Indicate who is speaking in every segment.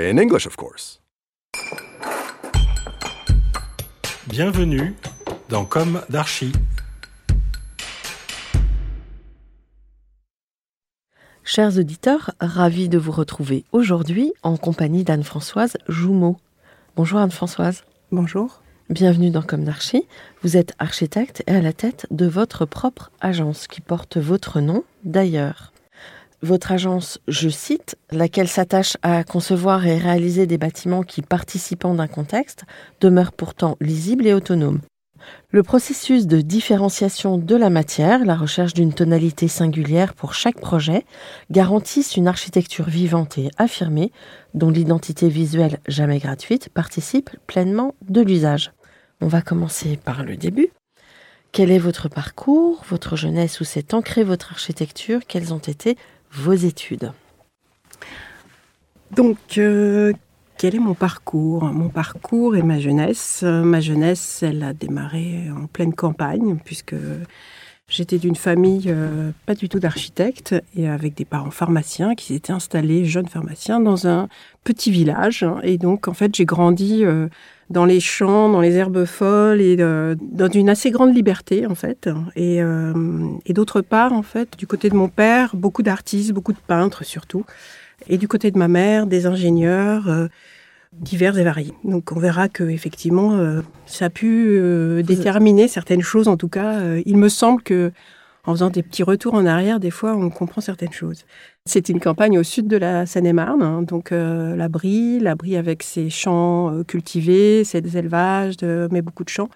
Speaker 1: In English, of course.
Speaker 2: Bienvenue dans Comme d'Archi.
Speaker 3: Chers auditeurs, ravis de vous retrouver aujourd'hui en compagnie d'Anne-Françoise Joumeau. Bonjour Anne-Françoise.
Speaker 4: Bonjour.
Speaker 3: Bienvenue dans Comme d'Archi. Vous êtes architecte et à la tête de votre propre agence qui porte votre nom d'ailleurs. Votre agence, je cite, laquelle s'attache à concevoir et réaliser des bâtiments qui, participant d'un contexte, demeurent pourtant lisibles et autonomes. Le processus de différenciation de la matière, la recherche d'une tonalité singulière pour chaque projet, garantissent une architecture vivante et affirmée, dont l'identité visuelle jamais gratuite participe pleinement de l'usage. On va commencer par le début. Quel est votre parcours, votre jeunesse, où s'est ancrée votre architecture? Quelles ont été vos études
Speaker 4: Donc, euh, quel est mon parcours? Mon parcours et ma jeunesse. Euh, ma jeunesse, elle a démarré en pleine campagne, puisque j'étais d'une famille euh, pas du tout d'architectes et avec des parents pharmaciens qui s'étaient installés, jeunes pharmaciens, dans un petit village. Et donc, en fait, j'ai grandi euh, dans les champs, dans les herbes folles et euh, dans une assez grande liberté, en fait. Et, euh, et d'autre part, en fait, du côté de mon père, beaucoup d'artistes, beaucoup de peintres surtout. Et du côté de ma mère, des ingénieurs euh, divers et variés. Donc on verra que effectivement, euh, ça a pu euh, déterminer certaines choses. En tout cas, euh, il me semble que en faisant des petits retours en arrière, des fois, on comprend certaines choses. C'est une campagne au sud de la Seine-et-Marne, hein, donc la Brie, la Brie avec ses champs cultivés, ses élevages, de- mais beaucoup de champs.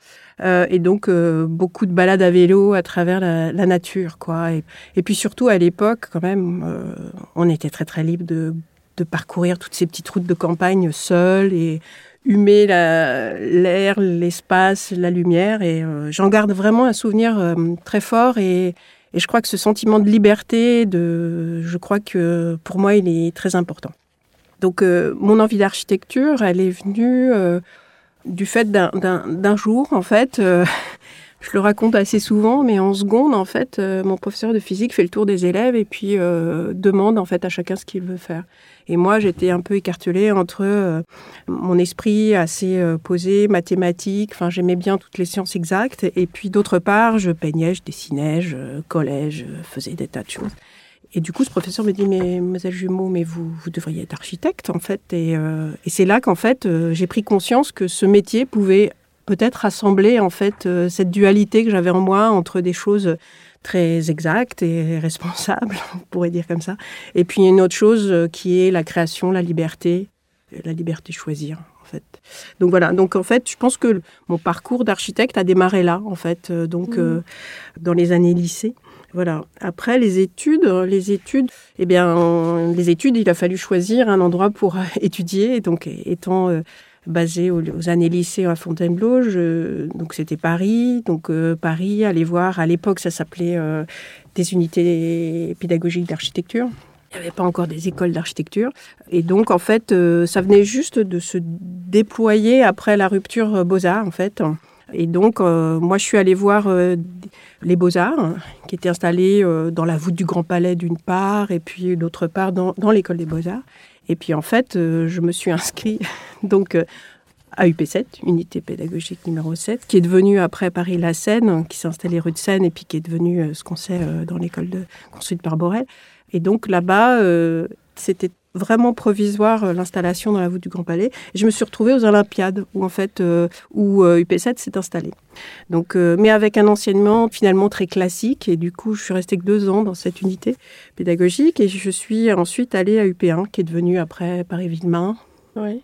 Speaker 4: Et donc beaucoup de balades à vélo à travers la, la nature, quoi. Et, et puis surtout à l'époque, quand même, on était très très libre de, de parcourir toutes ces petites routes de campagne seuls et humer la- l'air, l'espace, la lumière. Et euh, j'en garde vraiment un souvenir euh, très fort. Et, je crois que ce sentiment de liberté, de, je crois que pour moi, il est très important. Donc euh, mon envie d'architecture, elle est venue du fait d'un- jour, en fait. je le raconte assez souvent, mais en seconde, en fait, mon professeur de physique fait le tour des élèves et puis demande en fait à chacun ce qu'il veut faire. Et moi, j'étais un peu écartelée entre euh, mon esprit assez euh, posé, mathématique. Enfin, j'aimais bien toutes les sciences exactes. Et puis, d'autre part, je peignais, je dessinais, je collais, je faisais des tas de choses. Et du coup, ce professeur me dit, mais mademoiselle Jumeau, mais vous, vous devriez être architecte, en fait. Et, euh, et c'est là qu'en fait, euh, j'ai pris conscience que ce métier pouvait peut-être rassembler, en fait, cette dualité que j'avais en moi entre des choses très exactes et responsables, on pourrait dire comme ça. Et puis une autre chose euh, qui est la création, la liberté, la liberté de choisir, en fait. Donc voilà, donc en fait, je pense que mon parcours d'architecte a démarré là, en fait, euh, donc euh, dans les années lycée. Voilà. Après les études, les études, eh bien, les études, il a fallu choisir un endroit pour euh, étudier. Donc, étant euh, basé aux, années lycée à Fontainebleau, je- donc c'était Paris. Donc euh, Paris, aller voir. À l'époque, ça s'appelait euh, des unités pédagogiques d'architecture. Il n'y avait pas encore des écoles d'architecture. Et donc, en fait, euh, ça venait juste de se déployer après la rupture euh, Beaux-Arts, en fait. Et donc, euh, moi, je suis allée voir euh, les Beaux-Arts, hein, qui étaient installés euh, dans la voûte du Grand Palais d'une part, et puis d'autre part dans, dans l'école des Beaux-Arts. Et puis, en fait, euh, je me suis inscrite donc, euh, à UP7, unité pédagogique numéro 7, qui est devenue après Paris-La Seine, qui s'est installée rue de Seine, et puis qui est devenue euh, ce qu'on sait dans l'école de, construite par Borel. Et donc là-bas, c'était vraiment provisoire euh, l'installation dans la voûte du Grand Palais. Je me suis retrouvée aux Olympiades où en fait euh, où euh, UP7 s'est installé. Donc, euh, mais avec un enseignement finalement très classique et du coup je suis restée que deux ans dans cette unité pédagogique et je suis ensuite allée à UP1 qui est devenu après Paris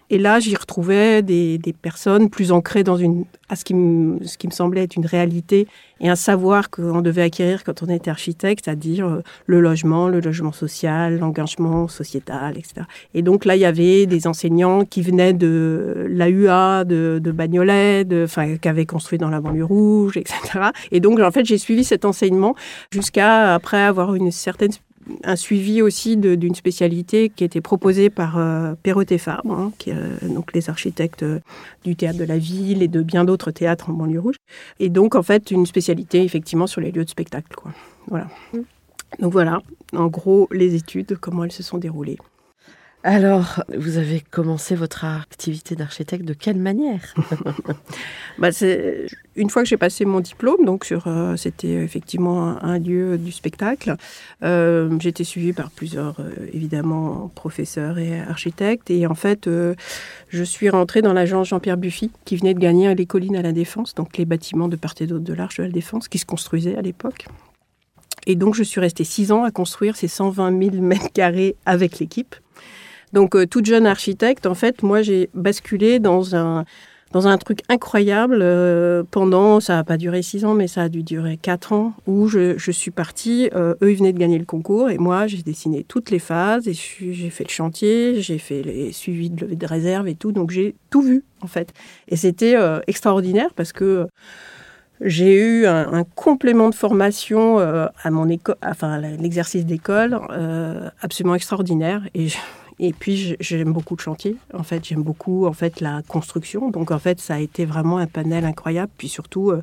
Speaker 4: Et là, j'y retrouvais des, des personnes plus ancrées dans une, à ce qui, me, ce qui me semblait être une réalité et un savoir qu'on devait acquérir quand on était architecte, c'est-à-dire euh, le logement, le logement social, l'engagement sociétal, etc. Et donc là, il y avait des enseignants qui venaient de l'AUA, de, de Bagnolet, de, enfin, qui avaient construit dans la banlieue rouge, etc. Et donc, en fait, j'ai suivi cet enseignement jusqu'à après avoir une certaine un suivi aussi d'une spécialité qui était proposée par euh, Perrot et Fabre, hein, qui, euh, donc les architectes euh, du théâtre de la ville et de bien d'autres théâtres en banlieue rouge. Et donc, en fait, une spécialité effectivement sur les lieux de spectacle. Quoi. Voilà. Donc voilà, en gros, les études, comment elles se sont déroulées.
Speaker 3: Alors, vous avez commencé votre activité d'architecte de quelle manière?
Speaker 4: Bah, c'est une fois que j'ai passé mon diplôme, donc sur euh, c'était effectivement un, lieu du spectacle. Euh, j'ai suivie par plusieurs euh, évidemment professeurs et architectes et en fait euh, je suis rentrée dans l'agence Jean-Pierre Buffy qui venait de gagner les collines à la Défense, donc les bâtiments de part et d'autre de l'Arche de la Défense qui se construisaient à l'époque. Et donc je suis restée six ans à construire ces 120 000 mètres carrés avec l'équipe. Donc euh, toute jeune architecte, en fait, moi j'ai basculé dans un dans un truc incroyable euh, pendant, ça n'a pas duré six ans, mais ça a dû durer quatre ans, où je, je suis partie, euh, eux ils venaient de gagner le concours, et moi j'ai dessiné toutes les phases, et j'ai fait le chantier, j'ai fait les suivis de de réserve et tout, donc j'ai tout vu en fait. Et c'était euh, extraordinaire parce que j'ai eu un, un complément de formation euh, à mon école, enfin l'exercice d'école, euh, absolument extraordinaire. Et, et puis j'aime beaucoup le chantier. En fait, j'aime beaucoup en fait la construction. Donc en fait, ça a été vraiment un panel incroyable. Puis surtout euh,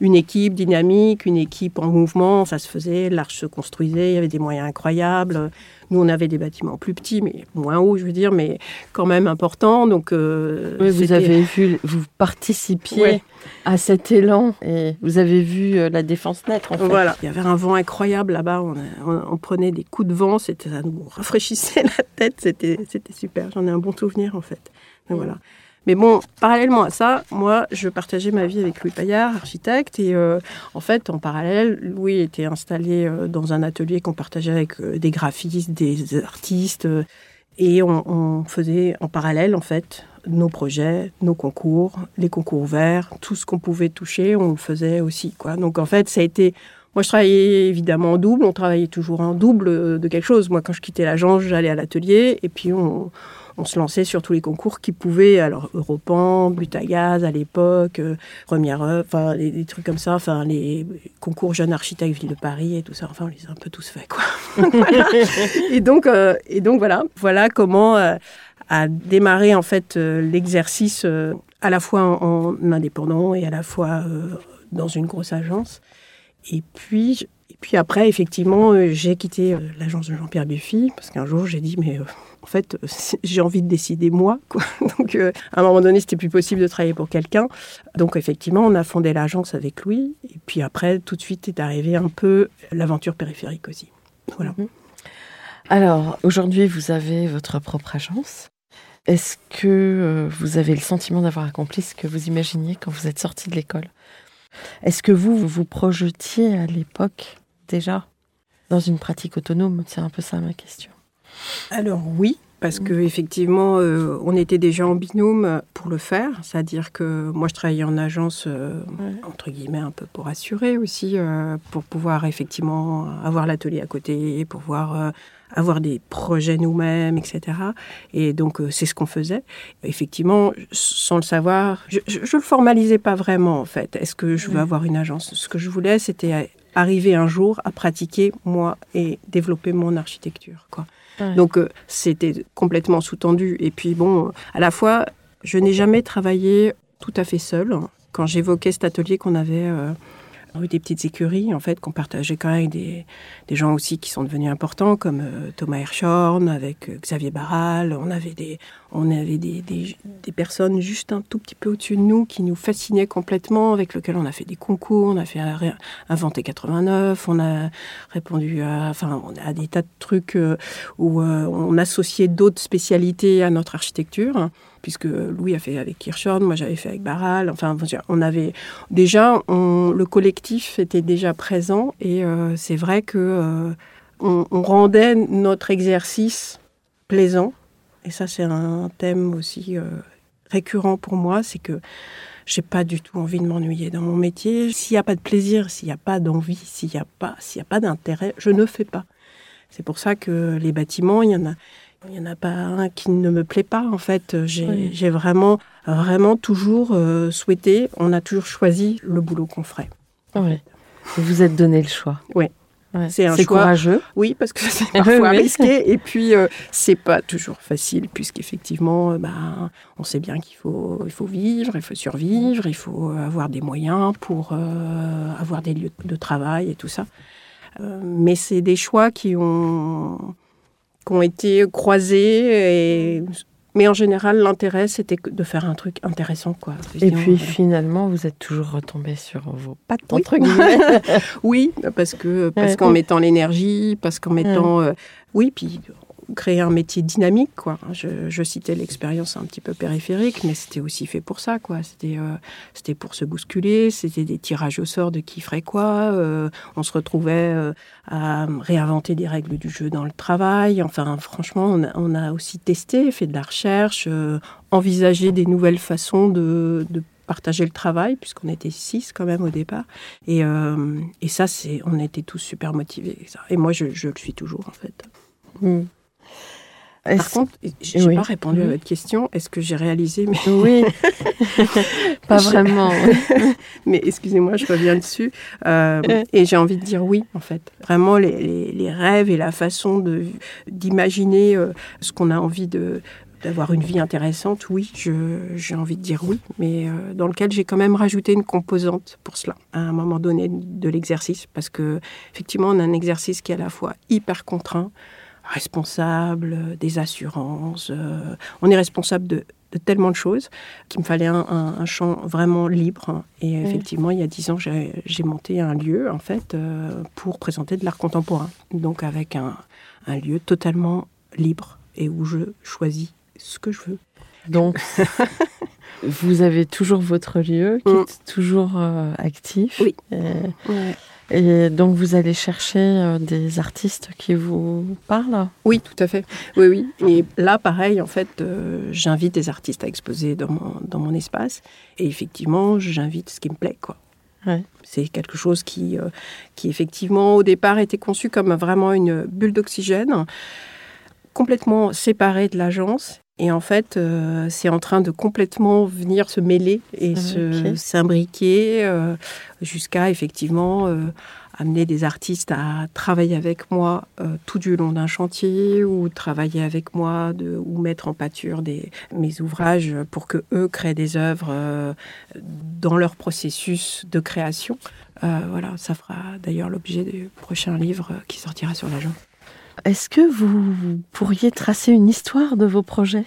Speaker 4: une équipe dynamique, une équipe en mouvement. Ça se faisait, l'arche se construisait, il y avait des moyens incroyables. Nous, on avait des bâtiments plus petits, mais moins hauts, je veux dire, mais quand même importants. Donc euh,
Speaker 3: Oui, Vous avez vu, vous participiez
Speaker 4: Ouais.
Speaker 3: à cet élan et vous avez vu euh, la défense naître en fait.
Speaker 4: Voilà, il y avait un vent incroyable là-bas. On, on- on prenait des coups de vent, c'était ça nous rafraîchissait la tête. C'était super. J'en ai un bon souvenir en fait. Donc, voilà. Mais bon, parallèlement à ça, moi, je partageais ma vie avec Louis Paillard, architecte, et euh, en fait, en parallèle, Louis était installé euh, dans un atelier qu'on partageait avec euh, des graphistes, des artistes, et on, on faisait en parallèle, en fait, nos projets, nos concours, les concours ouverts, tout ce qu'on pouvait toucher, on le faisait aussi, quoi. Donc, en fait, ça a été moi, je travaillais évidemment en double. On travaillait toujours en double euh, de quelque chose. Moi, quand je quittais l'agence, j'allais à l'atelier et puis on, on se lançait sur tous les concours qui pouvaient. Alors, Europan, But à l'époque, euh, Première œuvre, enfin, des, trucs comme ça. Enfin, les concours jeunes architectes Ville de Paris et tout ça. Enfin, on les a un peu tous faits, quoi. Et donc, euh, et donc voilà, voilà comment euh, a démarré en fait euh, l'exercice euh, à la fois en, en indépendant et à la fois euh, dans une grosse agence. Et puis, et puis après, effectivement, euh, j'ai quitté euh, l'agence de Jean-Pierre Buffy parce qu'un jour, j'ai dit, mais euh, en fait, j'ai envie de décider moi. Donc, à un moment donné, c'était plus possible de travailler pour quelqu'un. Donc, effectivement, on a fondé l'agence avec Louis. Et puis après, tout de suite est arrivé un peu l'aventure périphérique aussi. Voilà.
Speaker 3: Alors, aujourd'hui, vous avez votre propre agence. Est-ce que vous avez le sentiment d'avoir accompli ce que vous imaginiez quand vous êtes sorti de l'école? Est-ce que vous, vous vous projetiez à l'époque déjà dans une pratique autonome? C'est un peu ça ma question.
Speaker 4: Alors oui, parce que effectivement, euh, on était déjà en binôme pour le faire. C'est-à-dire que moi, je travaillais en agence, euh, entre guillemets, un peu pour assurer aussi, euh, pour pouvoir effectivement avoir l'atelier à côté, pour pouvoir euh, avoir des projets nous-mêmes, etc. Et donc, euh, c'est ce qu'on faisait. Effectivement, sans le savoir, je ne le formalisais pas vraiment, en fait. Est-ce que je veux avoir une agence? Ce que je voulais, c'était arriver un jour à pratiquer, moi, et développer mon architecture, quoi. Donc euh, c'était complètement sous-tendu. Et puis bon, à la fois, je n'ai jamais travaillé tout à fait seule. Quand j'évoquais cet atelier qu'on avait euh, eu des petites écuries en fait qu'on partageait quand même avec des, des, gens aussi qui sont devenus importants comme euh, Thomas Hershorn, avec euh, Xavier Barral. On avait des on avait des, des, personnes juste un tout petit peu au-dessus de nous qui nous fascinaient complètement, avec lesquelles on a fait des concours, on a fait inventer 89, on a répondu à enfin a des tas de trucs euh, où on associait d'autres spécialités à notre architecture puisque Louis a fait avec Kirchhorn, moi j'avais fait avec Barral. Enfin, on avait déjà, on, le collectif était déjà présent et euh, c'est vrai que euh, on, rendait notre exercice plaisant. Et ça, c'est un thème aussi euh, récurrent pour moi, c'est que j'ai pas du tout envie de m'ennuyer dans mon métier. S'il n'y a pas de plaisir, s'il n'y a pas d'envie, s'il n'y a pas, s'il y a pas d'intérêt, je ne fais pas. C'est pour ça que les bâtiments, il y en a, il n'y en a pas un qui ne me plaît pas, en fait. J'ai vraiment, vraiment toujours euh, souhaité, on a toujours choisi le boulot qu'on ferait.
Speaker 3: Oui. Vous vous êtes donné le choix.
Speaker 4: Oui.
Speaker 3: C'est un choix courageux.
Speaker 4: Oui, parce que c'est parfois risqué. Et puis, euh, c'est pas toujours facile, puisqu'effectivement, euh, bah, on sait bien qu'il faut, il faut vivre, il faut survivre, il faut avoir des moyens pour avoir des lieux de travail et tout ça. mais c'est des choix qui ont qui ont été croisés. Et... Mais en général, l'intérêt, c'était de faire un truc intéressant. Quoi.
Speaker 3: Et puis finalement, vous êtes toujours retombé sur vos pattes, oui. entre
Speaker 4: oui, parce que parce qu'en mettant l'énergie, parce qu'en mettant... Euh, oui, puis créer un métier dynamique, quoi. Je, citais l'expérience un petit peu périphérique, mais c'était aussi fait pour ça, quoi. C'était, euh, pour se bousculer, c'était des tirages au sort de qui ferait quoi. Euh, on se retrouvait euh, à réinventer des règles du jeu dans le travail. Enfin, franchement, on a, aussi testé, fait de la recherche, envisagé des nouvelles façons de, partager le travail, puisqu'on était six quand même au départ. Et, et ça, c'est, on était tous super motivés. Et moi, je, le suis toujours, en fait. Mmh. Par contre, je n'ai pas répondu à votre question. Est-ce que j'ai réalisé
Speaker 3: mais... Oui, pas vraiment.
Speaker 4: mais excusez-moi, je reviens dessus. Euh, et j'ai envie de dire oui, en fait. Vraiment, les, les, rêves et la façon d'imaginer euh, ce qu'on a envie de d'avoir une vie intéressante, oui, j'ai envie de dire oui, mais euh, dans lequel j'ai quand même rajouté une composante pour cela, à un moment donné de l'exercice, parce que effectivement, on a un exercice qui est à la fois hyper contraint, responsable euh, des assurances. Euh, on est responsable de, tellement de choses qu'il me fallait un, champ vraiment libre. Et effectivement, il y a dix ans, j'ai monté un lieu, en fait, euh, pour présenter de l'art contemporain. Donc avec un, lieu totalement libre et où je choisis ce que je veux.
Speaker 3: Donc, vous avez toujours votre lieu qui mm. est toujours actif.
Speaker 4: Oui.
Speaker 3: Et donc vous allez chercher euh, des artistes qui vous parlent?
Speaker 4: Oui, tout à fait. Oui, oui. Et là, pareil, en fait, euh, j'invite des artistes à exposer dans mon, dans mon espace. Et effectivement, j'invite ce qui me plaît, quoi. C'est quelque chose qui, euh, qui, effectivement, au départ, était conçu comme vraiment une bulle d'oxygène, complètement séparée de l'agence et en fait, euh, c'est en train de complètement venir se mêler et s'imbriquer euh, jusqu'à effectivement euh, amener des artistes à travailler avec moi tout du long d'un chantier ou travailler avec moi de, ou mettre en pâture des, mes ouvrages pour que eux créent des œuvres dans leur processus de création. voilà, ça fera d'ailleurs l'objet du prochain livre qui sortira sur l'agent.
Speaker 3: Est-ce que vous pourriez tracer une histoire de vos projets?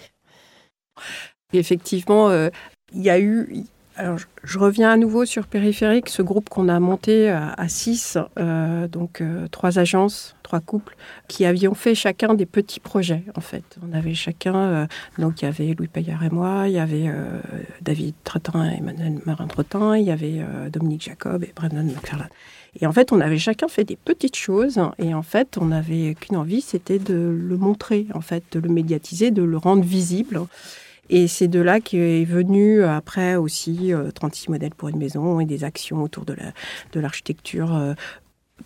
Speaker 4: Effectivement, euh, il y a eu. Alors, je reviens à nouveau sur Périphérique, ce groupe qu'on a monté à, six, euh, donc euh, trois agences, trois couples, qui avions fait chacun des petits projets, en fait. On avait chacun, donc il y avait Louis Payard et moi, il y avait David Tretin et Emmanuel Marin-Tretin, il y avait Dominique Jacob et Brendan McFarlane. Et en fait, on avait chacun fait des petites choses. Et en fait, on n'avait qu'une envie, c'était de le montrer, en fait, de le médiatiser, de le rendre visible. Et c'est de là qu'est venu après aussi 36 euh, modèles pour une maison et des actions autour de l'architecture la, euh,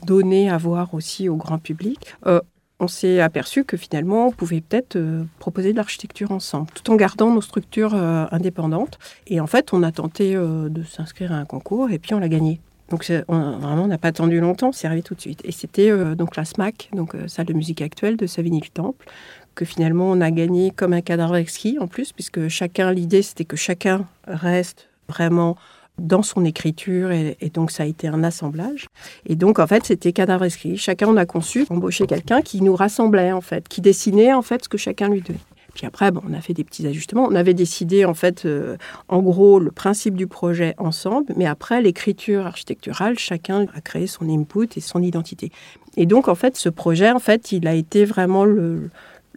Speaker 4: données à voir aussi au grand public. Euh, on s'est aperçu que finalement, on pouvait peut-être proposer de l'architecture ensemble, tout en gardant nos structures indépendantes. Et en fait, on a tenté de s'inscrire à un concours et puis on l'a gagné. Donc vraiment, on n'a pas attendu longtemps, c'est arrivé tout de suite. Et c'était euh, donc la SMAC, donc euh, salle de musique actuelle de Savigny-le-Temple, que finalement on a gagné comme un cadre exquis en plus, puisque chacun, l'idée c'était que chacun reste vraiment dans son écriture et, donc ça a été un assemblage. Et donc en fait c'était cadavre écrit. Chacun on a conçu embaucher quelqu'un qui nous rassemblait en fait, qui dessinait en fait ce que chacun lui donnait. Puis après, bon, on a fait des petits ajustements. On avait décidé, en fait, euh, en gros, le principe du projet ensemble, mais après, l'écriture architecturale, chacun a créé son input et son identité. Et donc, en fait, ce projet, en fait, il a été vraiment le,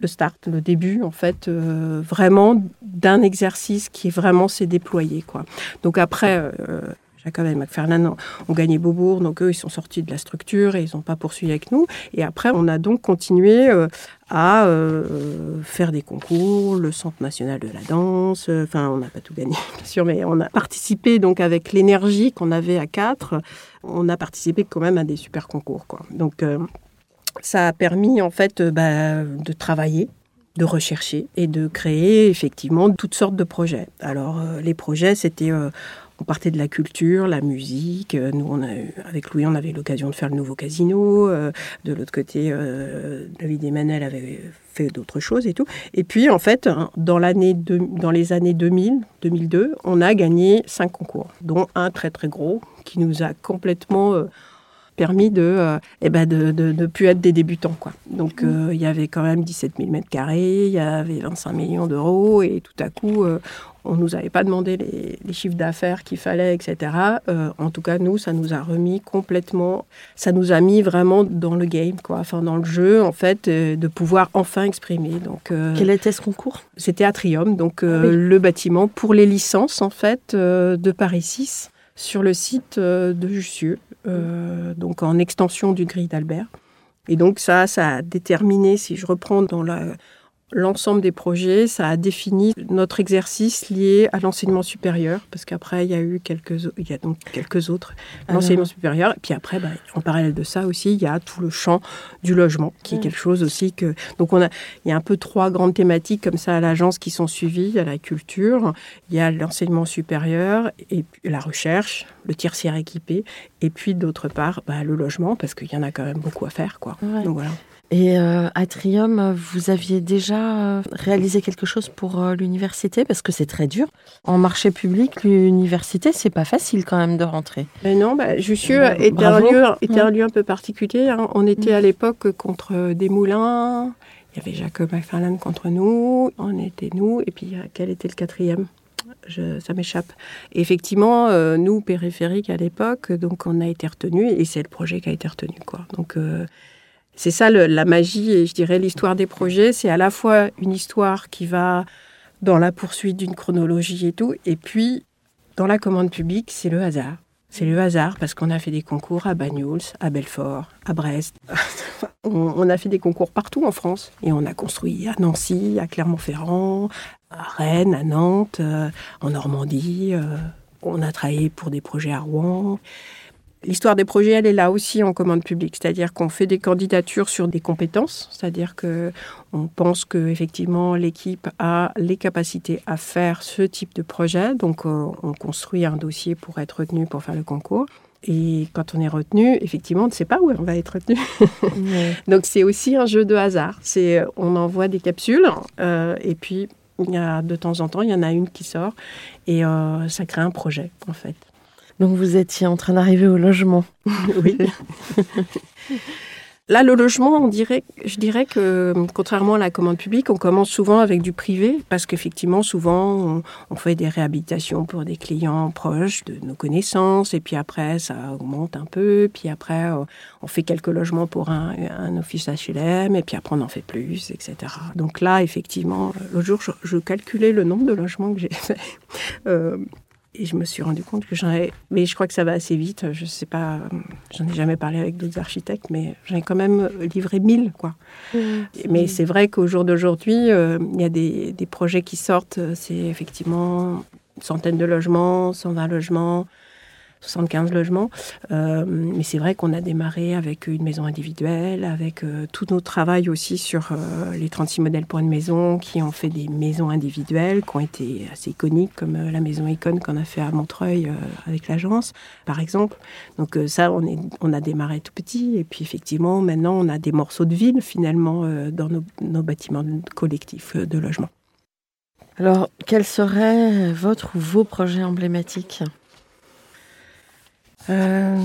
Speaker 4: start, le début, en fait, euh, vraiment d'un exercice qui vraiment s'est déployé, quoi. Donc après, euh, Jacob et McFarlane ont, gagné Beaubourg, donc eux, ils sont sortis de la structure et ils n'ont pas poursuivi avec nous. Et après, on a donc continué euh, à euh, faire des concours, le Centre national de la danse. Euh, enfin, on n'a pas tout gagné, bien sûr, mais on a participé donc avec l'énergie qu'on avait à quatre. On a participé quand même à des super concours, quoi. Donc, ça a permis en fait bah, de travailler de rechercher et de créer effectivement toutes sortes de projets. Alors les projets, c'était on partait de la culture, la musique. Euh, nous, avec Louis, on avait l'occasion de faire le nouveau casino. Euh, de l'autre côté, euh, David Emmanuel avait fait d'autres choses et tout. Et puis, en fait, hein, dans, l'année dans les années 2000, 2002, on a gagné cinq concours, dont un très très gros qui nous a complètement permis de, eh ben de, de, plus être des débutants. Quoi. Donc mmh. il y avait quand même 17 000 mètres carrés, il y avait 25 millions d'euros, et tout à coup, on nous avait pas demandé les, chiffres d'affaires qu'il fallait, etc. Euh, en tout cas, nous, ça nous a remis complètement, ça nous a mis vraiment dans le game, quoi, enfin dans le jeu, en fait, euh, de pouvoir enfin exprimer. Donc,
Speaker 3: euh, quel était ce concours?
Speaker 4: C'était Atrium, donc ah le bâtiment pour les licences, en fait, de Paris 6 sur le site de Jussieu, donc en extension du Gris d'Albert. Et donc ça, ça a déterminé, si je reprends dans la L'ensemble des projets, ça a défini notre exercice lié à l'enseignement supérieur, parce qu'après, il y a eu quelques, il y a donc quelques autres, ah l'enseignement supérieur. Et puis après, bah, en parallèle de ça aussi, il y a tout le champ du logement, qui est quelque chose aussi que. Donc, on a, il y a un peu trois grandes thématiques comme ça à l'agence qui sont suivies. Il y a la culture, il y a l'enseignement supérieur, et la recherche, le tertiaire équipé, et puis d'autre part, bah, le logement, parce qu'il y en a quand même beaucoup à faire, quoi. Donc voilà.
Speaker 3: Et euh, à Trium, vous aviez déjà euh, réalisé quelque chose pour euh, l'université? Parce que c'est très dur. En marché public, l'université, c'est pas facile quand même de rentrer.
Speaker 4: Mais non, bah, Jussieu était, un lieu, était un lieu un peu particulier. Hein. On était à l'époque contre des moulins. Il y avait Jacob McFarlane contre nous. On était nous. Et puis, quel était le quatrième? Je, ça m'échappe. Effectivement, nous, périphériques à l'époque, donc on a été retenus et c'est le projet qui a été retenu. Quoi. Donc, c'est ça la magie et je dirais l'histoire des projets. C'est à la fois une histoire qui va dans la poursuite d'une chronologie et tout, et puis dans la commande publique, c'est le hasard. C'est le hasard parce qu'on a fait des concours à Banyuls, à Belfort, à Brest. on, a fait des concours partout en France et on a construit à Nancy, à Clermont-Ferrand, à Rennes, à Nantes, euh, en Normandie. Euh, on a travaillé pour des projets à Rouen. L'histoire des projets, elle est là aussi en commande publique, c'est-à-dire qu'on fait des candidatures sur des compétences, c'est-à-dire que on pense que effectivement l'équipe a les capacités à faire ce type de projet, donc euh, on construit un dossier pour être retenu pour faire le concours. Et quand on est retenu, effectivement, on ne sait pas où on va être retenu. donc c'est aussi un jeu de hasard. C'est on envoie des capsules euh, et puis il y a de temps en temps il y en a une qui sort et euh, ça crée un projet en fait.
Speaker 3: Donc vous étiez en train d'arriver au logement.
Speaker 4: oui. Là, le logement, on dirait, je dirais que contrairement à la commande publique, on commence souvent avec du privé parce qu'effectivement, souvent, on, fait des réhabilitations pour des clients proches de nos connaissances et puis après, ça augmente un peu. Puis après, euh, on fait quelques logements pour un, office HLM et puis après, on en fait plus, etc. Donc là, effectivement, l'autre jour, je, calculais le nombre de logements que j'ai fait. Euh, et je me suis rendu compte que j'en ai. Mais je crois que ça va assez vite. Je sais pas. J'en ai jamais parlé avec d'autres architectes, mais j'en ai quand même livré 1000, quoi. Mmh. Mais c'est vrai qu'au jour d'aujourd'hui, euh, il y a des, des, projets qui sortent. C'est effectivement une centaine de logements, 120 logements. 75 logements. Euh, mais c'est vrai qu'on a démarré avec une maison individuelle, avec euh, tout notre travail aussi sur euh, les 36 modèles pour une maison qui ont fait des maisons individuelles, qui ont été assez iconiques, comme la maison Icône qu'on a fait à Montreuil avec l'agence, par exemple. Donc ça, on, a démarré tout petit. Et puis effectivement, maintenant, on a des morceaux de ville, finalement, dans nos, bâtiments collectifs de logement.
Speaker 3: Alors, quels seraient votre ou vos projets emblématiques?
Speaker 4: Euh,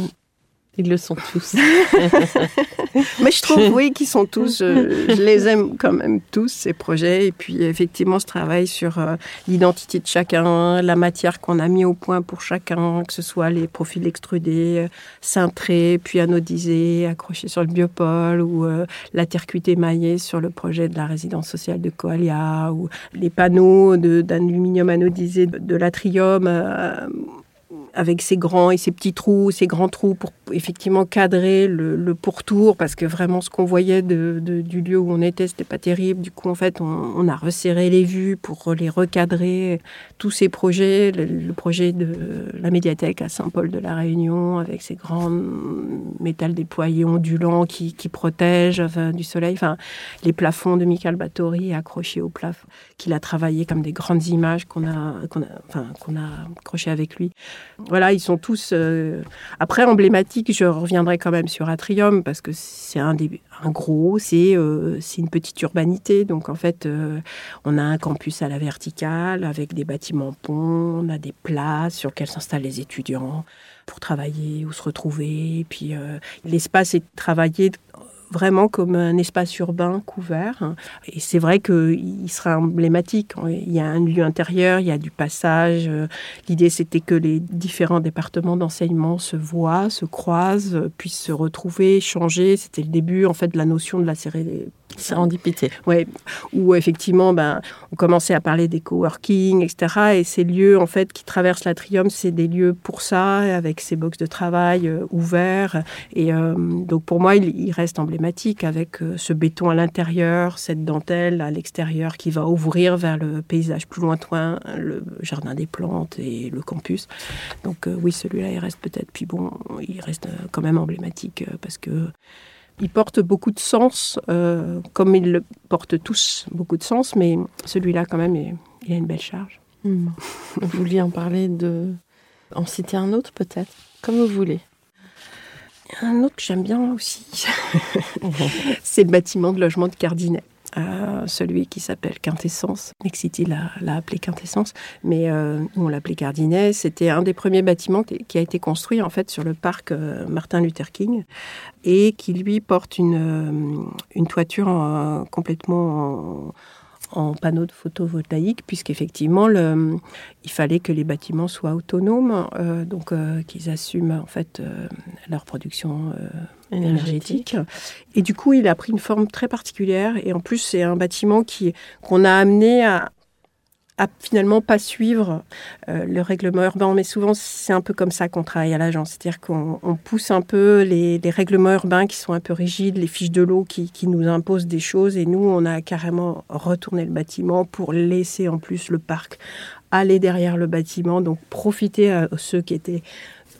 Speaker 3: Ils le sont tous.
Speaker 4: Mais je trouve, oui, qu'ils sont tous, je les aime quand même tous, ces projets. Et puis, effectivement, ce travail sur euh, l'identité de chacun, la matière qu'on a mis au point pour chacun, que ce soit les profils extrudés, euh, cintrés, puis anodisés, accrochés sur le biopole, ou euh, la terre cuite émaillée sur le projet de la résidence sociale de Coalia, ou les panneaux de- d'aluminium anodisé de, de l'atrium. euh, avec ses grands et ses petits trous, ses grands trous pour effectivement cadrer le, pourtour, parce que vraiment ce qu'on voyait du lieu où on était, c'était pas terrible. Du coup, en fait, on, a resserré les vues pour les recadrer. Tous ces projets, le, projet de la médiathèque à Saint-Paul de la Réunion, avec ses grands métal déployés ondulants qui, protègent du soleil, enfin, les plafonds de Michael Bathory accrochés au plafond, qu'il a travaillé comme des grandes images qu'on a, qu'on a, enfin, qu'on a accrochées avec lui. Voilà, ils sont tous. euh, Après, emblématiques, je reviendrai quand même sur Atrium, parce que c'est un, un gros, c'est euh, c'est une petite urbanité. Donc, en fait, euh, on a un campus à la verticale, avec des bâtiments ponts, on a des places sur lesquelles s'installent les étudiants pour travailler ou se retrouver. Et puis, l'espace est travaillé vraiment comme un espace urbain couvert. Et c'est vrai qu'il sera emblématique. Il y a un lieu intérieur, il y a du passage. L'idée, c'était que les différents départements d'enseignement se voient, se croisent, puissent se retrouver, échanger. C'était le début, en fait, de la notion de la série
Speaker 3: Sérendipité.
Speaker 4: Ouais, où effectivement, ben, on commençait à parler des coworking, etc. Et ces lieux, en fait, qui traversent l'atrium, c'est des lieux pour ça, avec ces box de travail euh, ouverts. Et euh, donc, pour moi, il, reste emblématique avec euh, ce béton à l'intérieur, cette dentelle à l'extérieur qui va ouvrir vers le paysage plus lointain, le jardin des plantes et le campus. Donc, oui, celui-là, il reste peut-être. Puis bon, il reste quand même emblématique parce que il porte beaucoup de sens, euh, comme ils le portent tous beaucoup de sens, mais celui-là, quand même, il, il a une belle charge.
Speaker 3: Hmm. Vous vouliez en parler de. En citer un autre, peut-être Comme vous voulez.
Speaker 4: Un autre que j'aime bien aussi, c'est le bâtiment de logement de Cardinet. Celui qui s'appelle Quintessence. Nexity l'a appelé Quintessence, mais euh, on l'appelait Cardinet. C'était un des premiers bâtiments qui, a été construit en fait sur le parc euh, Martin Luther King et qui lui porte une, euh, une toiture en- complètement en, panneaux de photovoltaïque, puisqu'effectivement, il fallait que les bâtiments soient autonomes, euh, donc qu'ils assument en fait leur production énergétique. Et du coup, il a pris une forme très particulière. Et en plus, c'est un bâtiment qui qu'on a amené à finalement pas suivre euh, le règlement urbain. Mais souvent, c'est un peu comme ça qu'on travaille à l'agence. C'est-à-dire qu'on on pousse un peu les, les règlements urbains qui sont un peu rigides, les fiches de l'eau qui, qui nous imposent des choses. Et nous, on a carrément retourné le bâtiment pour laisser en plus le parc aller derrière le bâtiment. Donc, profiter à ceux qui étaient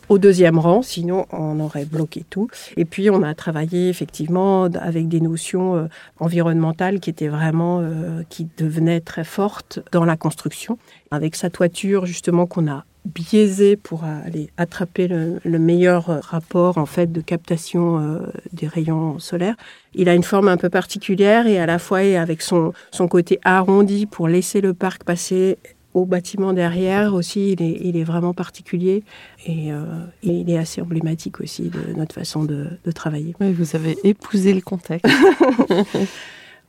Speaker 4: au deuxième rang, sinon on aurait bloqué tout. Et puis on a travaillé effectivement avec des notions euh, environnementales qui étaient vraiment, euh, qui devenaient très fortes dans la construction, avec sa toiture justement qu'on a biaisée pour aller attraper le, le meilleur rapport en fait de captation euh, des rayons solaires. Il a une forme un peu particulière et à la fois avec son, son côté arrondi pour laisser le parc passer au bâtiment derrière aussi, il est, il est vraiment particulier et, euh, il est assez emblématique aussi de notre façon de, de travailler.
Speaker 3: Oui, vous avez épousé le contexte.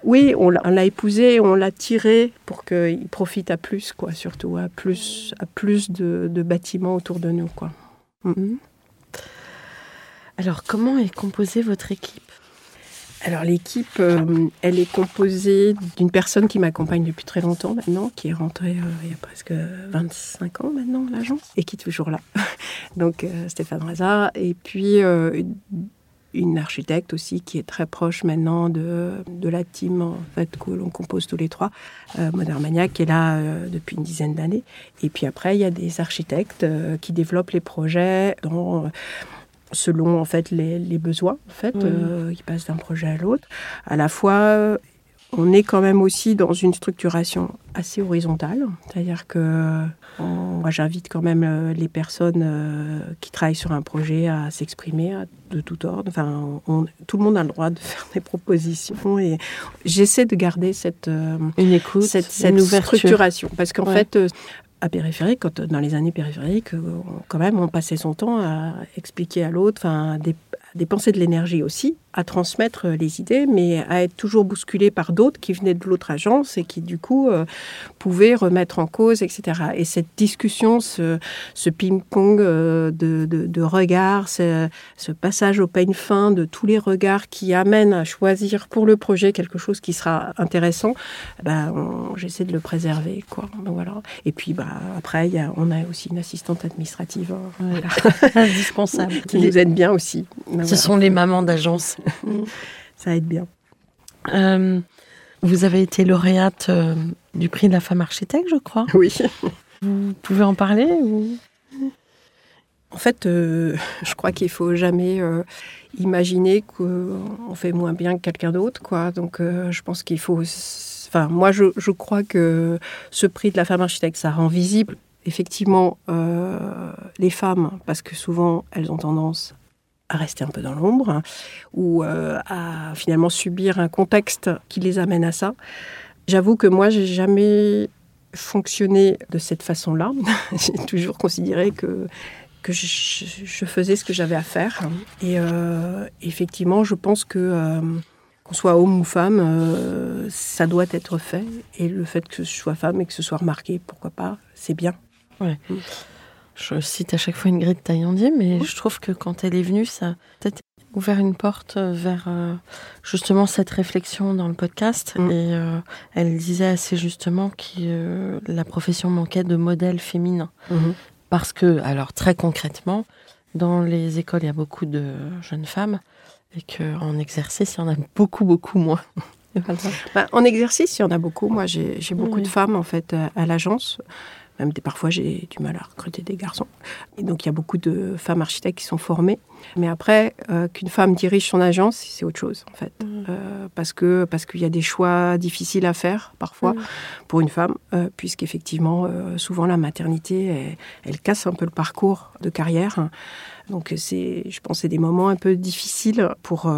Speaker 4: Oui, on l'a épousé, on l'a tiré pour qu'il profite à plus, quoi, surtout à plus, à plus de, de bâtiments autour de nous, quoi.
Speaker 3: Mhm. Alors, comment est composée votre équipe?
Speaker 4: Alors l'équipe, euh, elle est composée d'une personne qui m'accompagne depuis très longtemps maintenant, qui est rentrée euh, il y a presque 25 ans maintenant à l'agence et qui est toujours là. Donc euh, Stéphane Reza. Et puis une- architecte aussi qui est très proche maintenant de, de la team en fait que l'on compose tous les trois, euh, Modern Maniac, qui est là depuis une dizaine d'années. Et puis après, il y a des architectes qui développent les projets dans selon en fait les, les besoins en fait euh, qui passent d'un projet à l'autre. À la fois euh, on est quand même aussi dans une structuration assez horizontale. C'est-à-dire que on- moi j'invite quand même euh, les personnes euh, qui travaillent sur un projet à s'exprimer de tout ordre. Enfin on- tout le monde a le droit de faire des propositions et j'essaie de garder cette euh,
Speaker 3: Une écoute,
Speaker 4: cette, cette
Speaker 3: une
Speaker 4: structuration. Parce qu'en
Speaker 3: Ouais.
Speaker 4: fait, euh, à périphérique, quand, dans les années périphériques, euh, quand même, on passait son temps à expliquer à l'autre, enfin, à dépenser de l'énergie aussi, à transmettre les idées, mais à être toujours bousculé par d'autres qui venaient de l'autre agence et qui, du coup, euh, pouvaient remettre en cause, etc. Et cette discussion, ce, ce ping-pong euh, de, de, de regards, ce, ce passage au peigne fin de tous les regards qui amènent à choisir pour le projet quelque chose qui sera intéressant, ben, on- j'essaie de le préserver. Quoi. Donc, voilà. Et puis, bah, après, il y a, on a aussi une assistante administrative hein, voilà,
Speaker 3: Indispensable.
Speaker 4: qui nous aide bien aussi.
Speaker 3: Ce sont les mamans d'agence.
Speaker 4: Ça aide bien.
Speaker 3: Euh, vous avez été lauréate euh, du prix de la femme architecte, je crois.
Speaker 4: Oui.
Speaker 3: Vous pouvez en parler ou...
Speaker 4: En fait, euh, je crois qu'il faut jamais imaginer qu'on fait moins bien que quelqu'un d'autre, quoi. Donc, je pense qu'il faut. Enfin, moi, je, je crois que ce prix de la femme architecte, ça rend visible effectivement les femmes, parce que souvent, elles ont tendance à rester un peu dans l'ombre hein, ou euh, à finalement subir un contexte qui les amène à ça. J'avoue que moi, j'ai jamais fonctionné de cette façon-là. j'ai toujours considéré que que je, je faisais ce que j'avais à faire. Et euh, effectivement, je pense que euh, qu'on soit homme ou femme, euh, ça doit être fait. Et le fait que je sois femme et que ce soit remarqué, pourquoi pas, c'est bien.
Speaker 3: Je cite à chaque fois une grille de Taillandier, mais je trouve que quand elle est venue, ça a peut-être ouvert une porte vers euh, justement cette réflexion dans le podcast.
Speaker 4: Mm.
Speaker 3: Et euh, elle disait assez justement que euh, la profession manquait de modèles féminins. Parce que, alors très concrètement, dans les écoles, il y a beaucoup de jeunes femmes et qu'en exercice, il y en a beaucoup, beaucoup moins. Voilà.
Speaker 4: Bah, en exercice, il y en a beaucoup. Moi, j'ai j'ai beaucoup
Speaker 3: Oui.
Speaker 4: de femmes en fait à, à l'agence. Même des, parfois, j'ai du mal à recruter des garçons. Et donc, il y a beaucoup de femmes architectes qui sont formées. Mais après, euh, qu'une femme dirige son agence, c'est autre chose en fait, Euh, parce que parce qu'il y a des choix difficiles à faire parfois pour une femme, euh, puisqu'effectivement, euh, souvent la maternité, elle, elle casse un peu le parcours de carrière. Donc c'est, je pense, c'est des moments un peu difficiles pour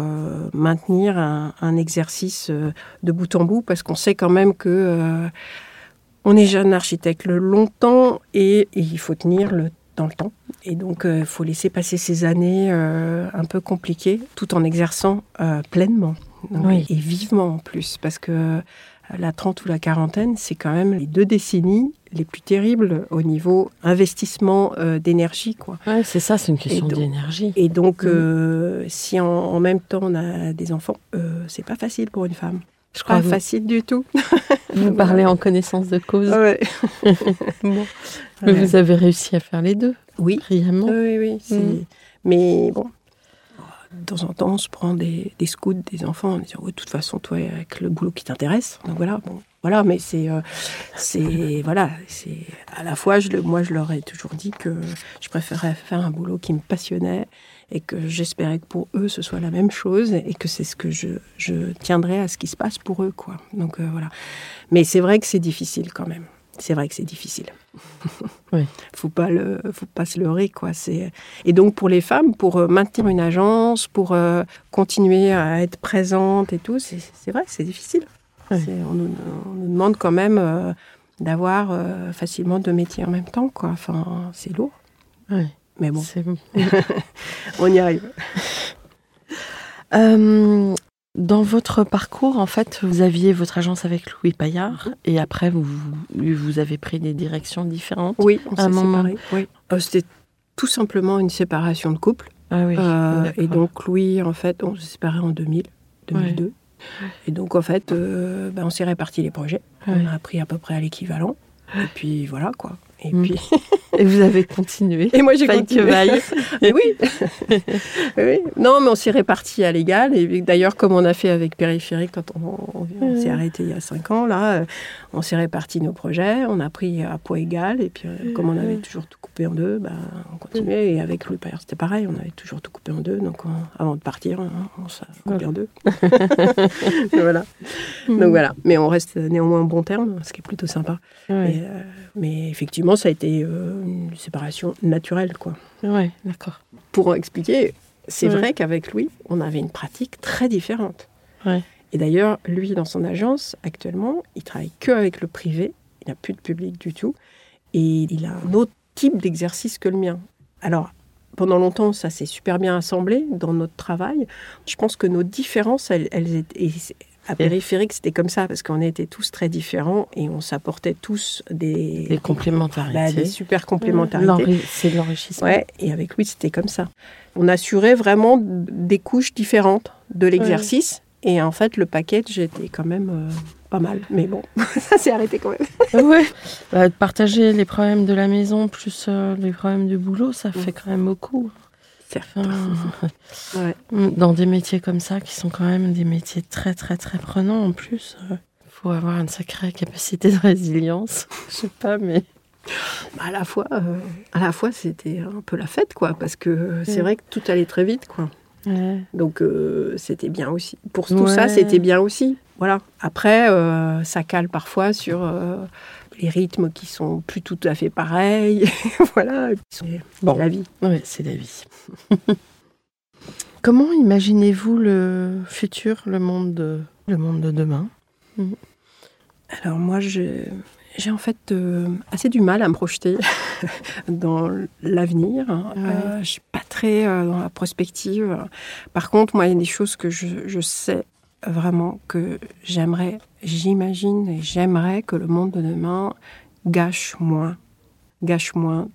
Speaker 4: maintenir un, un exercice de bout en bout, parce qu'on sait quand même que on est jeune architecte longtemps et, et il faut tenir le dans le temps. Et donc, il faut laisser passer ces années euh, un peu compliquées, tout en exerçant euh, pleinement Donc,
Speaker 3: Oui.
Speaker 4: et vivement en plus, parce que euh, la trente ou la quarantaine, c'est quand même les deux décennies les plus terribles au niveau investissement euh, d'énergie, quoi.
Speaker 3: Ouais, c'est ça, c'est une question
Speaker 4: donc-
Speaker 3: d'énergie.
Speaker 4: Et donc,
Speaker 3: Mhm.
Speaker 4: euh, si en, en même temps on a des enfants, euh, c'est pas facile pour une femme.
Speaker 3: Je crois
Speaker 4: Pas
Speaker 3: vous,
Speaker 4: facile du tout.
Speaker 3: vous parlez en connaissance de cause.
Speaker 4: Ouais.
Speaker 3: Bon. Mais
Speaker 4: Ouais.
Speaker 3: vous avez réussi à faire les deux,
Speaker 4: Oui,
Speaker 3: brillamment.
Speaker 4: oui, oui.
Speaker 3: Mhm.
Speaker 4: Mais bon, de temps en temps, on se prend des, des scouts, des enfants, en disant, de toute façon, toi, avec le boulot qui t'intéresse. Donc voilà, bon, voilà, mais c'est, euh, c'est, voilà, c'est à la fois, je, moi, je leur ai toujours dit que je préférais faire un boulot qui me passionnait et que j'espérais que pour eux, ce soit la même chose et que c'est ce que je, je tiendrais à ce qui se passe pour eux, quoi. Donc euh, voilà. Mais c'est vrai que c'est difficile quand même. C'est vrai que c'est difficile.
Speaker 3: Oui.
Speaker 4: Faut pas le, faut pas se leurrer, quoi. C'est et donc pour les femmes, pour euh, maintenir une agence, pour euh, continuer à être présente et tout, c'est vrai, c'est difficile.
Speaker 3: Oui.
Speaker 4: On, nous, on nous demande quand même euh, d'avoir facilement deux métiers en même temps, quoi. Enfin, c'est lourd. Mais bon,
Speaker 3: c'est-
Speaker 4: on y arrive.
Speaker 3: Euh, dans votre parcours, en fait, vous aviez votre agence avec Louis Paillard et après, vous, vous avez pris des directions différentes.
Speaker 4: Oui, on s'est
Speaker 3: moment.
Speaker 4: séparés. Oui. Euh, C'était tout simplement une séparation de couple.
Speaker 3: Ah oui.
Speaker 4: Euh, et donc Louis, en fait, on s'est séparés en 2000, 2002. Et donc en fait, euh, ben, on s'est réparti les projets.
Speaker 3: Ouais.
Speaker 4: On a pris à peu près à l'équivalent. Et puis voilà quoi. Et
Speaker 3: Mm.
Speaker 4: puis
Speaker 3: Et vous avez continué.
Speaker 4: et moi j'ai
Speaker 3: que
Speaker 4: continué. Et oui. oui. Non, mais on s'est réparti à l'égal. Et d'ailleurs, comme on a fait avec Périphérique quand on, on- on s'est arrêté il y a cinq ans, là, euh, on s'est réparti nos projets. On a pris à poids égal. Et puis, euh, comme on avait toujours tout coupé en deux, ben, on continuait. Et avec Louis c'était pareil. On avait toujours tout coupé en deux. Donc, on- avant de partir, hein, on s'est coupé en deux. voilà. Donc voilà. Mais on reste néanmoins en bon terme, ce qui est plutôt sympa.
Speaker 3: Ouais,
Speaker 4: Et, euh, mais effectivement, ça a été euh, une séparation naturelle, quoi
Speaker 3: ouais, d'accord.
Speaker 4: pour expliquer, c'est
Speaker 3: Ouais.
Speaker 4: vrai qu'avec lui, on avait une pratique très différente.
Speaker 3: Ouais.
Speaker 4: Et d'ailleurs, lui, dans son agence, actuellement, il travaille que avec le privé. Il n'a plus de public du tout. Et il a un autre type d'exercice que le mien. Alors, pendant longtemps, ça s'est super bien assemblé dans notre travail. Je pense que nos différences, elles, elles à périphérique, c'était comme ça parce qu'on était tous très différents et on s'apportait tous des,
Speaker 3: Des complémentarités.
Speaker 4: bah, des super complémentarités.
Speaker 3: L'enri- C'est de l'enrichissement.
Speaker 4: Ouais, et avec lui, c'était comme ça. On assurait vraiment des couches différentes de l'exercice. Et en fait, le package était quand même euh, pas mal. Mais bon, ça s'est arrêté quand même.
Speaker 3: Ouais. Bah, partager les problèmes de la maison plus euh, les problèmes du boulot, ça fait quand même beaucoup. Enfin,
Speaker 4: Ouais.
Speaker 3: dans des métiers comme ça, qui sont quand même des métiers très très très prenants en plus, il faut avoir une sacrée capacité de résilience. Je sais pas, mais
Speaker 4: Bah, à la fois, euh, à la fois, c'était un peu la fête, quoi. Parce que c'est vrai que tout allait très vite, quoi.
Speaker 3: ouais.
Speaker 4: Donc euh, c'était bien aussi. Pour tout ça, c'était bien aussi. Voilà. Après, euh, ça cale parfois sur euh, les rythmes qui sont plus tout à fait pareils. voilà. C'est
Speaker 3: Bon.
Speaker 4: la vie.
Speaker 3: Ouais, c'est la vie. Comment imaginez-vous le futur, le monde de, le monde de demain?
Speaker 4: Alors moi, j'ai en fait euh, assez du mal à me projeter dans l'avenir.
Speaker 3: Ouais.
Speaker 4: Euh, je suis pas très euh, dans la prospective. Par contre, moi, il y a des choses que je, je sais vraiment que j'aimerais, j'imagine et j'aimerais que le monde de demain gâche moins, gâche moins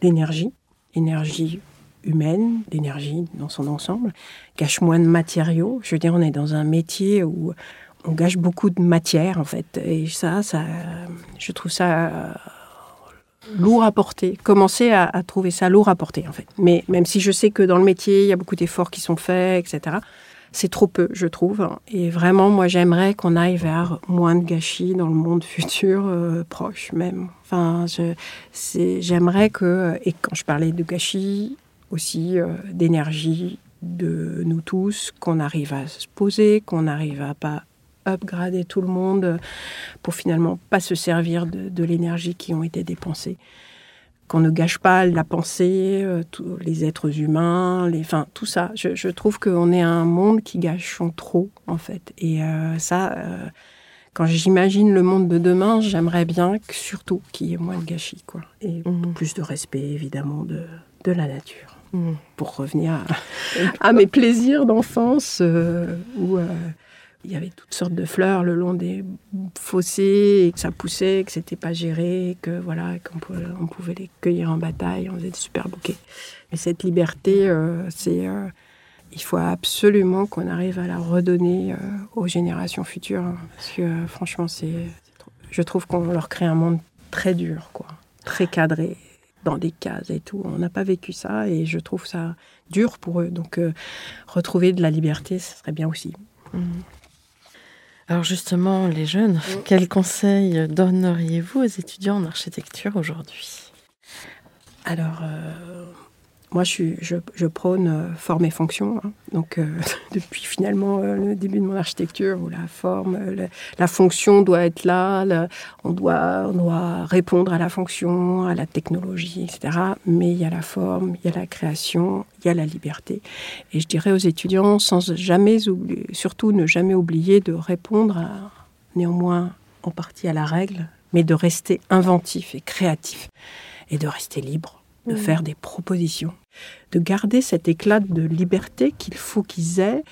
Speaker 4: d'énergie, énergie humaine, d'énergie dans son ensemble, gâche moins de matériaux. Je veux dire, on est dans un métier où on gâche beaucoup de matière en fait, et ça, ça, je trouve ça euh, lourd à porter. Commencer à, à trouver ça lourd à porter en fait. Mais même si je sais que dans le métier, il y a beaucoup d'efforts qui sont faits, etc. C'est trop peu, je trouve. Et vraiment, moi, j'aimerais qu'on aille vers moins de gâchis dans le monde futur euh, proche même. Enfin, j'aimerais que, et quand je parlais de gâchis, aussi euh, d'énergie de nous tous, qu'on arrive à se poser, qu'on arrive à pas upgrader tout le monde euh, pour finalement pas se servir de, de l'énergie qui ont été dépensées. Qu'on ne gâche pas la pensée, euh, les êtres humains, les, enfin tout ça. Je, je trouve qu'on est un monde qui gâche trop en fait. Et euh, ça, euh, quand j'imagine le monde de demain, j'aimerais bien que surtout qu'il y ait moins de gâchis, quoi, et
Speaker 3: Mhm.
Speaker 4: plus de respect évidemment de, de la nature
Speaker 3: Mhm.
Speaker 4: pour revenir à, à mes plaisirs d'enfance euh, où il y avait toutes sortes de fleurs le long des fossés et que ça poussait, que c'était pas géré, que voilà, qu'on pouvait, on pouvait les cueillir en bataille, on faisait des super bouquets. Mais cette liberté, euh, c'est euh, il faut absolument qu'on arrive à la redonner euh, aux générations futures hein, parce que franchement, c'est je trouve qu'on leur crée un monde très dur, quoi, très cadré dans des cases et tout. On n'a pas vécu ça et je trouve ça dur pour eux. Donc, retrouver de la liberté, ce serait bien aussi.
Speaker 3: Alors justement, les jeunes, quels conseils donneriez-vous aux étudiants en architecture aujourd'hui?
Speaker 4: Alors, euh, moi, je, prône euh, forme et fonction. hein. Donc, euh, depuis finalement euh, le début de mon architecture, où la forme, la, fonction doit être là, on, doit, on doit répondre à la fonction, à la technologie, etc. Mais il y a la forme, il y a la création, il y a la liberté. Et je dirais aux étudiants, sans jamais oublier, surtout ne jamais oublier de répondre néanmoins en partie à la règle, mais de rester inventif et créatif et de rester libre, de faire des propositions, de garder cet éclat de liberté qu'il faut qu'ils aient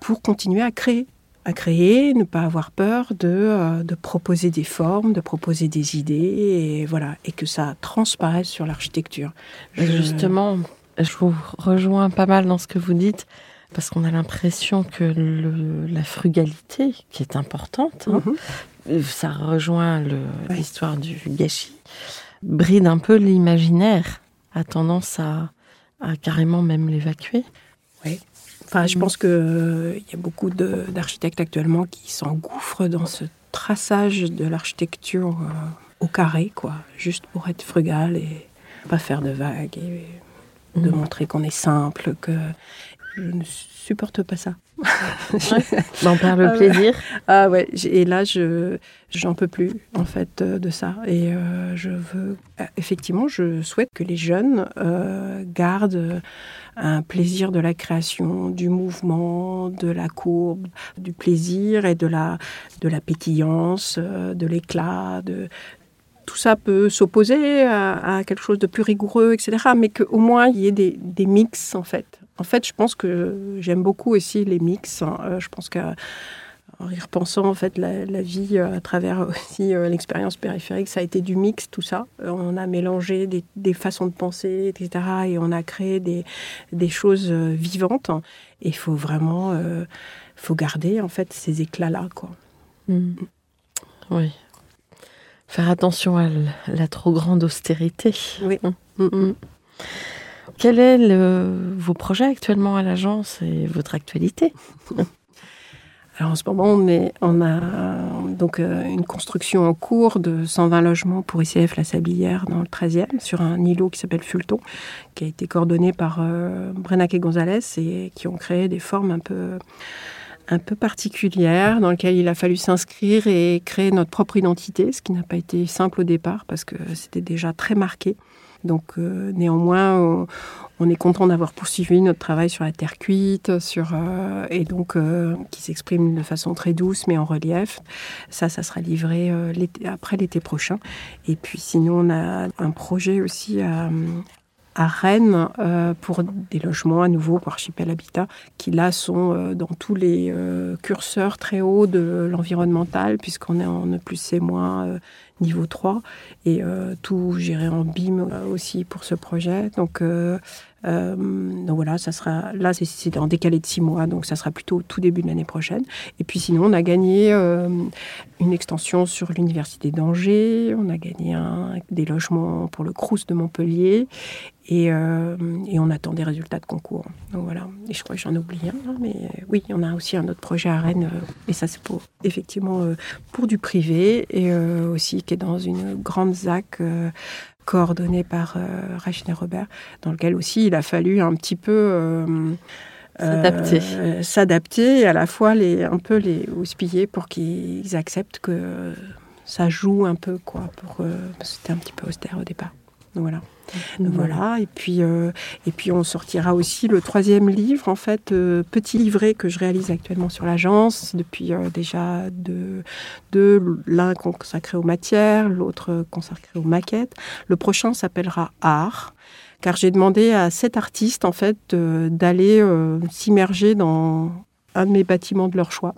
Speaker 4: pour continuer à créer. À créer, ne pas avoir peur de, euh, de proposer des formes, de proposer des idées, et voilà, et que ça transparaisse sur l'architecture. Je-
Speaker 3: Justement, je vous rejoins pas mal dans ce que vous dites, parce qu'on a l'impression que le- la frugalité, qui est importante, hein,
Speaker 4: Mhm.
Speaker 3: ça rejoint
Speaker 4: Ouais.
Speaker 3: l'histoire du gâchis, bride un peu l'imaginaire, a tendance à, à carrément même l'évacuer.
Speaker 4: Enfin, je pense qu'il y a beaucoup de- d'architectes actuellement qui s'engouffrent dans ce traçage de l'architecture euh, au carré, quoi, juste pour être frugal et pas faire de vagues et de
Speaker 3: Mhm.
Speaker 4: montrer qu'on est simple, que je ne supporte pas ça.
Speaker 3: D'en perdre le
Speaker 4: Ah
Speaker 3: plaisir.
Speaker 4: Ah ouais, et là, je j'en peux plus en fait euh, de ça. Et euh, je veux euh, effectivement, je souhaite que les jeunes euh, gardent un plaisir de la création, du mouvement, de la courbe, du plaisir et de la de la pétillance, de l'éclat, de tout ça peut s'opposer à, quelque chose de plus rigoureux, etc. Mais qu'au moins il y ait des, des mix en fait. En fait, je pense que j'aime beaucoup aussi les mix. Euh, je pense qu'en y repensant, en fait, la, vie euh, à travers aussi euh, l'expérience périphérique, ça a été du mix, tout ça. on a mélangé des, façons de penser, etc. Et on a créé des, des choses vivantes. Et il faut vraiment faut garder, en fait, ces éclats-là, quoi.
Speaker 3: Mm. Oui. Faire attention à la, trop grande austérité.
Speaker 4: Oui.
Speaker 3: Mm. Mm. Quel est le, vos projets actuellement à l'agence et votre actualité
Speaker 4: Alors en ce moment, on, a donc euh, une construction en cours de 120 logements pour ICF La Sablière dans le 13e, sur un îlot qui s'appelle Fulton, qui a été coordonné par euh, Brenac et Gonzalez et qui ont créé des formes un peu un peu particulière dans lequel il a fallu s'inscrire et créer notre propre identité, ce qui n'a pas été simple au départ parce que c'était déjà très marqué. Donc euh, néanmoins, on, est content d'avoir poursuivi notre travail sur la terre cuite, sur euh, et donc euh, qui s'exprime de façon très douce mais en relief. Ça, ça sera livré après l'été prochain. Et puis sinon, on a un projet aussi à, Rennes pour des logements à nouveau pour Archipel Habitat, qui là sont dans tous les curseurs très hauts de l'environnemental, puisqu'on est en E plus C moins niveau 3, et tout géré en BIM aussi pour ce projet. Donc, donc voilà, ça sera là c'est en décalé de six mois, donc ça sera plutôt tout début de l'année prochaine. Et puis sinon, on a gagné une extension sur l'université d'Angers, on a gagné des logements pour le Crous de Montpellier, euh, et, on attend des résultats de concours. Donc voilà. Et je crois que j'en oublie un, hein, mais euh, oui, on a aussi un autre projet à Rennes, euh, et ça c'est pour effectivement pour du privé et aussi qui est dans une grande ZAC coordonnée par Rachel Robert, dans lequel aussi il a fallu un petit peu
Speaker 3: s'adapter,
Speaker 4: s'adapter et à la fois les un peu les houspiller pour qu'ils acceptent que ça joue un peu quoi, pour c'était un petit peu austère au départ. Donc voilà. Voilà, et puis, euh, et puis on sortira aussi le troisième livre, en fait, euh, petit livret que je réalise actuellement sur l'agence depuis euh, déjà deux, l'un consacré aux matières, l'autre consacré aux maquettes. Le prochain s'appellera Art, car j'ai demandé à sept artistes, en fait, d'aller s'immerger dans un de mes bâtiments de leur choix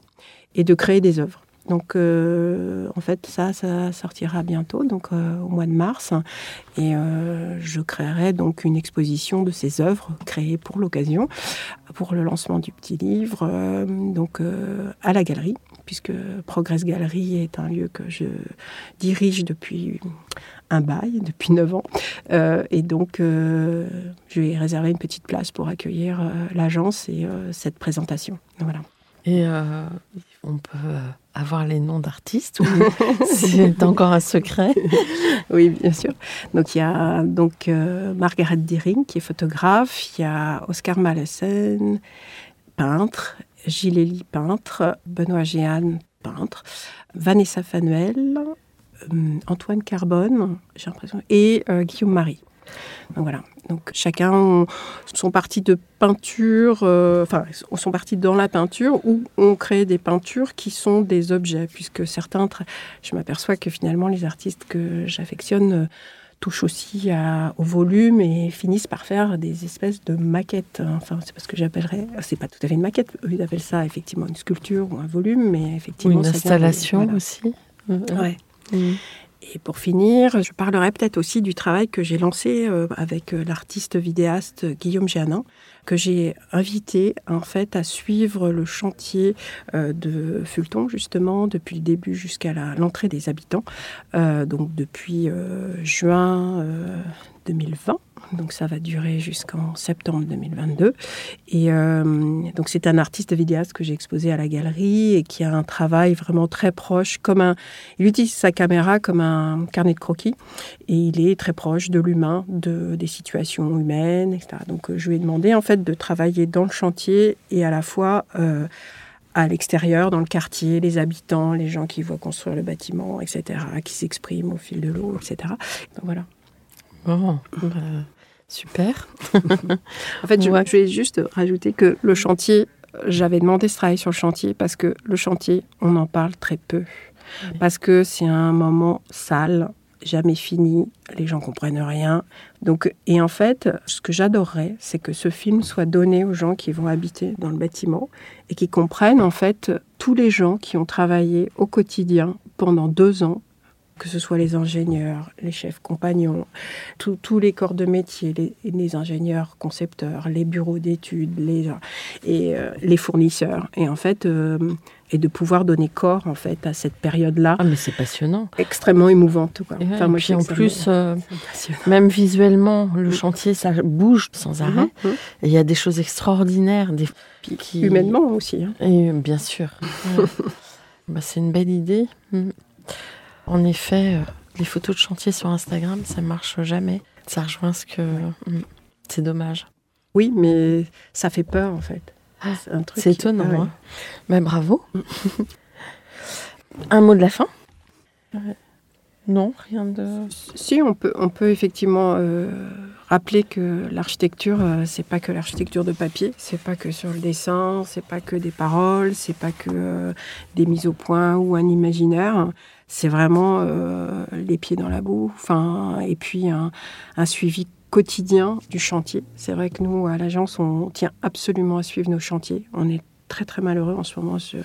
Speaker 4: et de créer des œuvres. Donc, euh, en fait, ça, ça sortira bientôt, donc euh, au mois de mars. Et euh, je créerai donc une exposition de ces œuvres créées pour l'occasion, pour le lancement du petit livre, donc à la galerie, puisque Progress Galerie est un lieu que je dirige depuis un bail, depuis 9 ans. et donc, je vais réserver une petite place pour accueillir l'agence et cette présentation. Voilà.
Speaker 3: Et on peut avoir les noms d'artistes c'est encore un secret.
Speaker 4: Oui, bien sûr. Donc il y a donc euh, Margaret Deering qui est photographe, il y a Oscar Malesen, peintre, Gilles Elie, peintre, Benoît Géane, peintre, Vanessa Fanuel, euh, Antoine Carbone, j'ai l'impression, et euh, Guillaume Marie. Donc voilà. Donc chacun sont partis de peinture, euh, enfin sont partis dans la peinture ou ont créé des peintures qui sont des objets, puisque certains, je m'aperçois que finalement les artistes que j'affectionne euh, touchent aussi au volume et finissent par faire des espèces de maquettes. Enfin, c'est pas ce que j'appellerais, c'est pas tout à fait une maquette. Eux, ils appellent ça effectivement une sculpture ou un volume, mais effectivement.
Speaker 3: Ou une installation aussi.
Speaker 4: Ouais. Mmh. Et pour finir, je parlerai peut-être aussi du travail que j'ai lancé euh, avec euh, l'artiste vidéaste Guillaume Géanin, que j'ai invité en fait à suivre le chantier euh, de Fulton justement depuis le début jusqu'à l'entrée des habitants, donc depuis juin 2020 donc ça va durer jusqu'en septembre 2022. Et euh, donc c'est un artiste vidéaste que j'ai exposé à la galerie et qui a un travail vraiment très proche, comme un, il utilise sa caméra comme un carnet de croquis et il est très proche de l'humain, de des situations humaines, etc. Donc euh, je lui ai demandé en fait de travailler dans le chantier et à la fois euh, à l'extérieur, dans le quartier, les habitants, les gens qui voient construire le bâtiment, etc., qui s'expriment au fil de l'eau, etc. Donc voilà.
Speaker 3: Bah, super.
Speaker 4: en fait, je, je, vais juste rajouter que le chantier, j'avais demandé ce travail sur le chantier parce que le chantier, on en parle très peu. Parce que c'est un moment sale, jamais fini, les gens comprennent rien. Donc, et en fait, ce que j'adorerais, c'est que ce film soit donné aux gens qui vont habiter dans le bâtiment et qui comprennent en fait tous les gens qui ont travaillé au quotidien pendant deux ans que ce soit les ingénieurs, les chefs compagnons, tous les corps de métier, les, ingénieurs concepteurs, les bureaux d'études, les, et euh, les fournisseurs. Et en fait, euh, et de pouvoir donner corps en fait à cette période-là.
Speaker 3: Ah mais c'est passionnant.
Speaker 4: Extrêmement émouvante. Quoi.
Speaker 3: enfin, moi, puis en plus, euh, même visuellement, le chantier ça bouge sans arrêt. Mhm, mhm. Et il y a des choses extraordinaires, des
Speaker 4: qui... humainement aussi. Hein.
Speaker 3: Et bien sûr. bah, c'est une belle idée. Mm. En effet, euh, les photos de chantier sur Instagram, ça marche jamais. Ça rejoint ce que. Hmm, c'est dommage.
Speaker 4: Oui, mais ça fait peur en fait.
Speaker 3: Ah, c'est étonnant. Hein. bravo. Un mot de la fin? Non, rien de.
Speaker 4: Si, on peut, on peut effectivement euh, rappeler que l'architecture, euh, c'est pas que l'architecture de papier, c'est pas que sur le dessin, c'est pas que des paroles, c'est pas que des mises au point ou un imaginaire c'est vraiment euh, les pieds dans la boue, et puis un, suivi quotidien du chantier. C'est vrai que nous, à l'agence, on tient absolument à suivre nos chantiers. On est très très malheureux en ce moment. Sur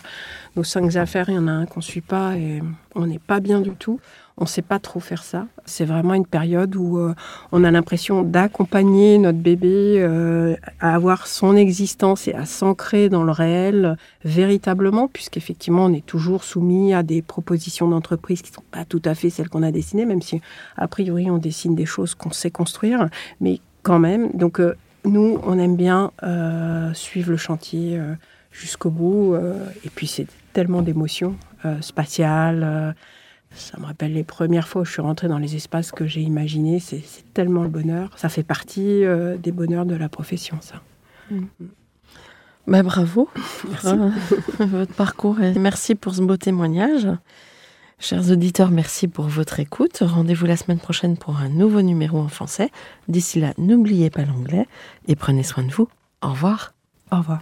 Speaker 4: nos cinq affaires, il y en a un qu'on ne suit pas et on n'est pas bien du tout on ne sait pas trop faire ça. C'est vraiment une période où euh, on a l'impression d'accompagner notre bébé euh, à avoir son existence et à s'ancrer dans le réel véritablement, puisqu'effectivement on est toujours soumis à des propositions d'entreprise qui ne sont pas tout à fait celles qu'on a dessinées, même si a priori on dessine des choses qu'on sait construire, mais quand même. Donc euh, nous, on aime bien suivre le chantier jusqu'au bout, et puis c'est tellement d'émotions spatiales ça me rappelle les premières fois où je suis rentrée dans les espaces que j'ai imaginés. C'est tellement le bonheur. Ça fait partie euh, des bonheurs de la profession, ça. Mm.
Speaker 3: Bah, bravo pour euh, votre parcours et merci pour ce beau témoignage. Chers auditeurs, merci pour votre écoute. Rendez-vous la semaine prochaine pour un nouveau numéro en français. D'ici là, n'oubliez pas l'anglais et prenez soin de vous. Au revoir.
Speaker 4: Au revoir.